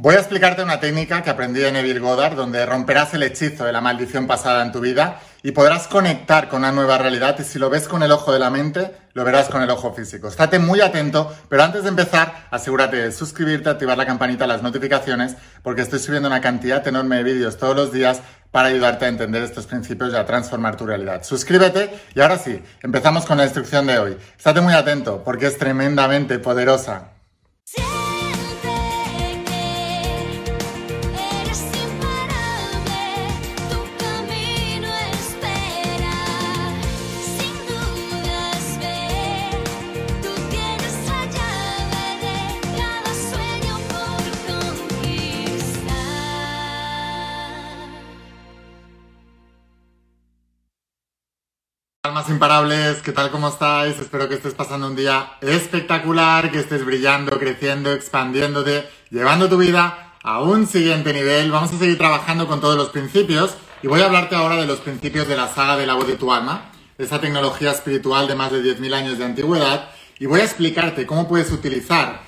Voy a explicarte una técnica que aprendí en Neville Goddard, donde romperás el hechizo de la maldición pasada en tu vida y podrás conectar con una nueva realidad y si lo ves con el ojo de la mente, lo verás con el ojo físico. Estate muy atento, pero antes de empezar, asegúrate de suscribirte, activar la campanita, las notificaciones, porque estoy subiendo una cantidad enorme de vídeos todos los días para ayudarte a entender estos principios y a transformar tu realidad. Suscríbete y ahora sí, empezamos con la instrucción de hoy. Estate muy atento porque es tremendamente poderosa. Imparables, ¿qué tal? ¿Cómo estáis? Espero que estés pasando un día espectacular, que estés brillando, creciendo, expandiéndote, llevando tu vida a un siguiente nivel. Vamos a seguir trabajando con todos los principios y voy a hablarte ahora de los principios de la saga de la voz de tu alma, esa tecnología espiritual de más de 10.000 años de antigüedad y voy a explicarte cómo puedes utilizar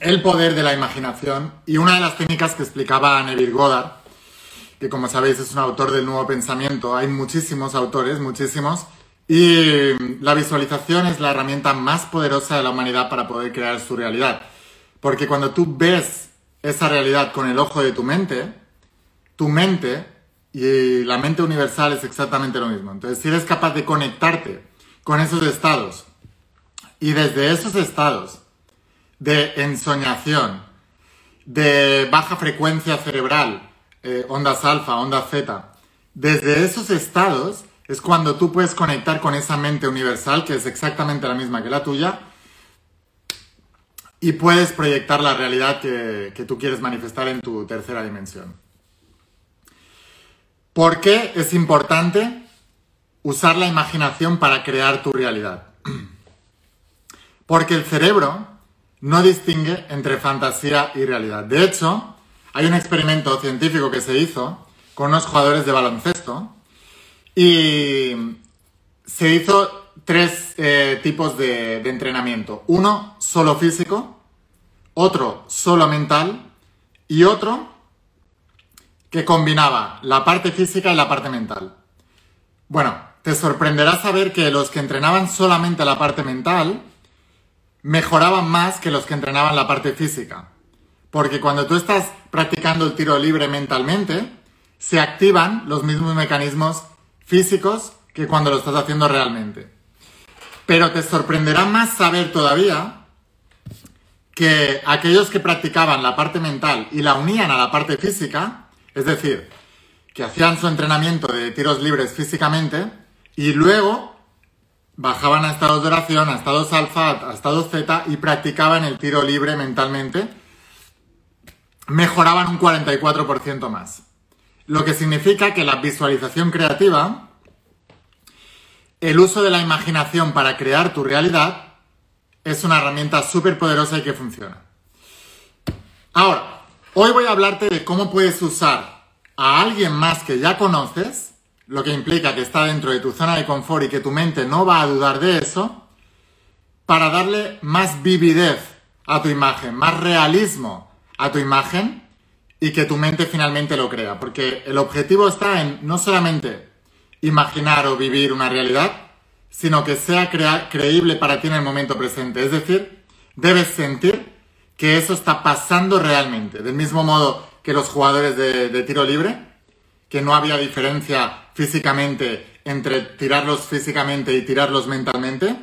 el poder de la imaginación y una de las técnicas que explicaba Neville Goddard que como sabéis es un autor del nuevo pensamiento. Hay muchísimos autores, muchísimos. Y la visualización es la herramienta más poderosa de la humanidad para poder crear su realidad. Porque cuando tú ves esa realidad con el ojo de tu mente, tu mente y la mente universal es exactamente lo mismo. Entonces, si eres capaz de conectarte con esos estados y desde esos estados de ensoñación, de baja frecuencia cerebral, eh, ondas alfa, ondas zeta. Desde esos estados es cuando tú puedes conectar con esa mente universal, que es exactamente la misma que la tuya, y puedes proyectar la realidad que, que tú quieres manifestar en tu tercera dimensión. ¿Por qué es importante usar la imaginación para crear tu realidad? Porque el cerebro no distingue entre fantasía y realidad. De hecho, hay un experimento científico que se hizo con unos jugadores de baloncesto y se hizo tres eh, tipos de, de entrenamiento. Uno solo físico, otro solo mental y otro que combinaba la parte física y la parte mental. Bueno, te sorprenderá saber que los que entrenaban solamente la parte mental mejoraban más que los que entrenaban la parte física. Porque cuando tú estás practicando el tiro libre mentalmente, se activan los mismos mecanismos físicos que cuando lo estás haciendo realmente. Pero te sorprenderá más saber todavía que aquellos que practicaban la parte mental y la unían a la parte física, es decir, que hacían su entrenamiento de tiros libres físicamente y luego bajaban a estados de oración, a estados alfa, a estados zeta y practicaban el tiro libre mentalmente, mejoraban un 44% más. Lo que significa que la visualización creativa, el uso de la imaginación para crear tu realidad, es una herramienta súper poderosa y que funciona. Ahora, hoy voy a hablarte de cómo puedes usar a alguien más que ya conoces, lo que implica que está dentro de tu zona de confort y que tu mente no va a dudar de eso, para darle más vividez a tu imagen, más realismo a tu imagen y que tu mente finalmente lo crea. Porque el objetivo está en no solamente imaginar o vivir una realidad, sino que sea creíble para ti en el momento presente. Es decir, debes sentir que eso está pasando realmente. Del mismo modo que los jugadores de, de tiro libre, que no había diferencia físicamente entre tirarlos físicamente y tirarlos mentalmente,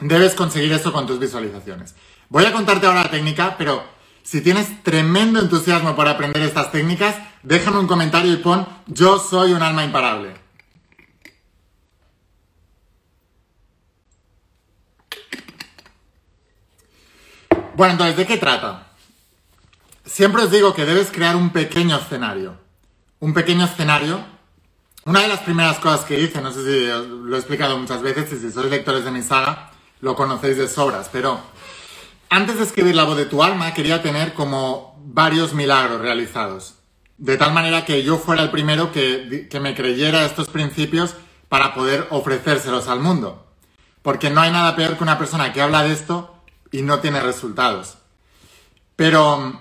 debes conseguir eso con tus visualizaciones. Voy a contarte ahora la técnica, pero si tienes tremendo entusiasmo por aprender estas técnicas, déjame un comentario y pon yo soy un alma imparable. Bueno, entonces, ¿de qué trata? Siempre os digo que debes crear un pequeño escenario. Un pequeño escenario. Una de las primeras cosas que hice, no sé si lo he explicado muchas veces y si sois lectores de mi saga, lo conocéis de sobras, pero antes de escribir la voz de tu alma, quería tener como varios milagros realizados. De tal manera que yo fuera el primero que, me creyera estos principios para poder ofrecérselos al mundo. Porque no hay nada peor que una persona que habla de esto y no tiene resultados. Pero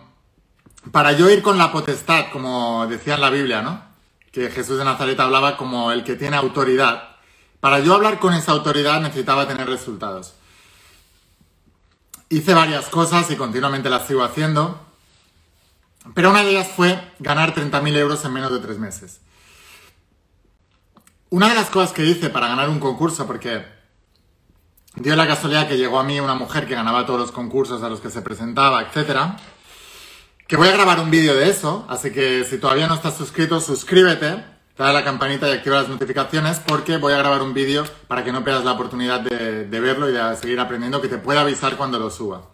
para yo ir con la potestad, como decía en la Biblia, ¿no? Que Jesús de Nazaret hablaba como el que tiene autoridad. Para yo hablar con esa autoridad necesitaba tener resultados. Hice varias cosas y continuamente las sigo haciendo, pero una de ellas fue ganar 30.000 euros en menos de tres meses. Una de las cosas que hice para ganar un concurso, porque dio la casualidad que llegó a mí una mujer que ganaba todos los concursos a los que se presentaba, etcétera, que voy a grabar un vídeo de eso, así que si todavía no estás suscrito, suscríbete, dale la campanita y activa las notificaciones porque voy a grabar un vídeo para que no pierdas la oportunidad de, verlo y de seguir aprendiendo, que te pueda avisar cuando lo suba.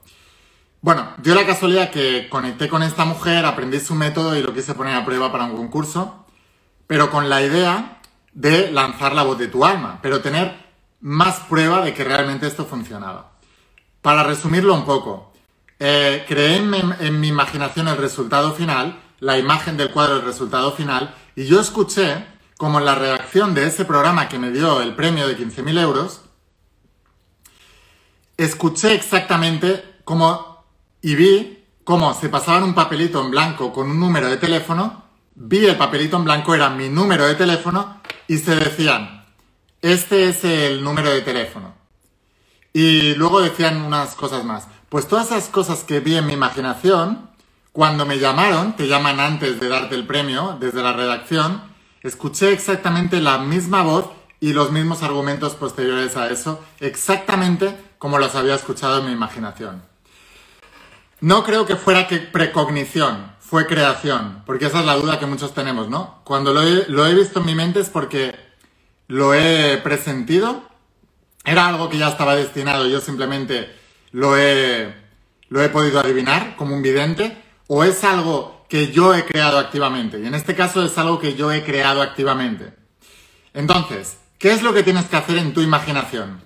Bueno, dio la casualidad que conecté con esta mujer, aprendí su método y lo quise poner a prueba para un concurso, pero con la idea de lanzar la voz de tu alma, pero tener más prueba de que realmente esto funcionaba. Para resumirlo un poco, eh, creé en, mi imaginación el resultado final, la imagen del cuadro del resultado final, y yo escuché como en la redacción de ese programa que me dio el premio de 15.000 euros, escuché exactamente cómo y vi cómo se pasaban un papelito en blanco con un número de teléfono, vi el papelito en blanco, era mi número de teléfono, y se decían, este es el número de teléfono. Y luego decían unas cosas más. Pues todas esas cosas que vi en mi imaginación, cuando me llamaron, te llaman antes de darte el premio, desde la redacción, escuché exactamente la misma voz y los mismos argumentos posteriores a eso, exactamente como los había escuchado en mi imaginación. No creo que fuera que precognición, fue creación, porque esa es la duda que muchos tenemos, ¿no? Cuando lo he, visto en mi mente es porque lo he presentido, era algo que ya estaba destinado, yo simplemente lo he, lo he podido adivinar como un vidente o es algo que yo he creado activamente. Y en este caso es algo que yo he creado activamente. Entonces, ¿qué es lo que tienes que hacer en tu imaginación?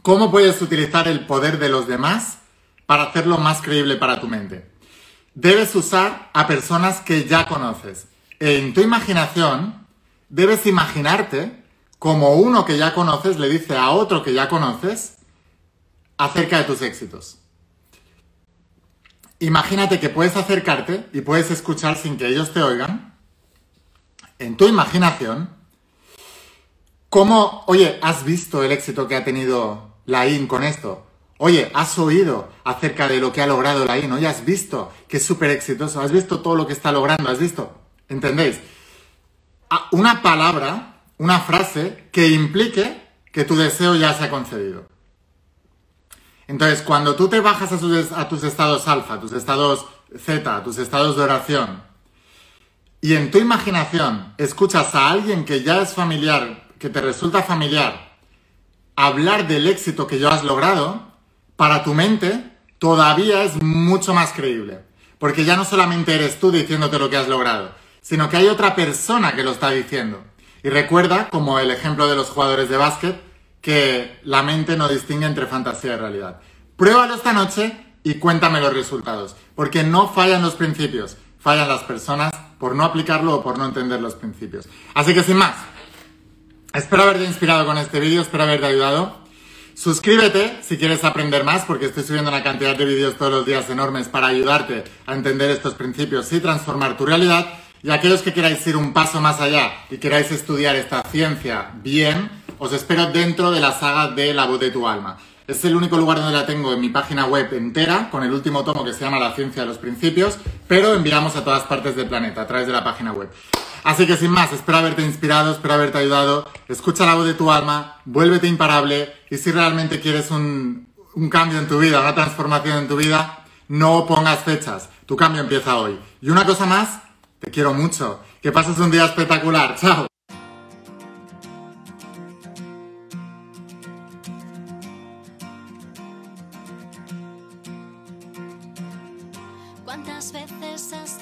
¿Cómo puedes utilizar el poder de los demás para hacerlo más creíble para tu mente? Debes usar a personas que ya conoces. En tu imaginación, debes imaginarte como uno que ya conoces le dice a otro que ya conoces acerca de tus éxitos. Imagínate que puedes acercarte y puedes escuchar sin que ellos te oigan, en tu imaginación, cómo, oye, has visto el éxito que ha tenido la con esto. Oye, has oído acerca de lo que ha logrado la. Oye, has visto que es súper exitoso. Has visto todo lo que está logrando. Has visto. ¿Entendéis? Una palabra, una frase que implique que tu deseo ya se ha concedido. Entonces, cuando tú te bajas a, tus estados alfa, tus estados zeta, tus estados de oración, y en tu imaginación escuchas a alguien que ya es familiar, que te resulta familiar, hablar del éxito que ya has logrado, para tu mente todavía es mucho más creíble. Porque ya no solamente eres tú diciéndote lo que has logrado, sino que hay otra persona que lo está diciendo. Y recuerda, como el ejemplo de los jugadores de básquet, que la mente no distingue entre fantasía y realidad. Pruébalo esta noche y cuéntame los resultados, porque no fallan los principios, fallan las personas por no aplicarlo o por no entender los principios. Así que sin más, espero haberte inspirado con este vídeo, espero haberte ayudado. Suscríbete si quieres aprender más, porque estoy subiendo una cantidad de vídeos todos los días enormes para ayudarte a entender estos principios y transformar tu realidad. Y aquellos que queráis ir un paso más allá y queráis estudiar esta ciencia bien, os espero dentro de la saga de La voz de tu alma. Es el único lugar donde la tengo en mi página web entera, con el último tomo que se llama La ciencia de los principios, pero enviamos a todas partes del planeta a través de la página web. Así que sin más, espero haberte inspirado, espero haberte ayudado. Escucha la voz de tu alma, vuélvete imparable y si realmente quieres un, un cambio en tu vida, una transformación en tu vida, no pongas fechas. Tu cambio empieza hoy. Y una cosa más, te quiero mucho. Que pases un día espectacular. Chao.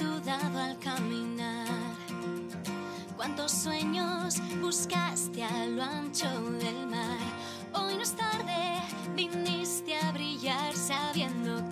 Dudado al caminar? ¿Cuántos sueños buscaste a lo ancho del mar? Hoy no es tarde, viniste a brillar sabiendo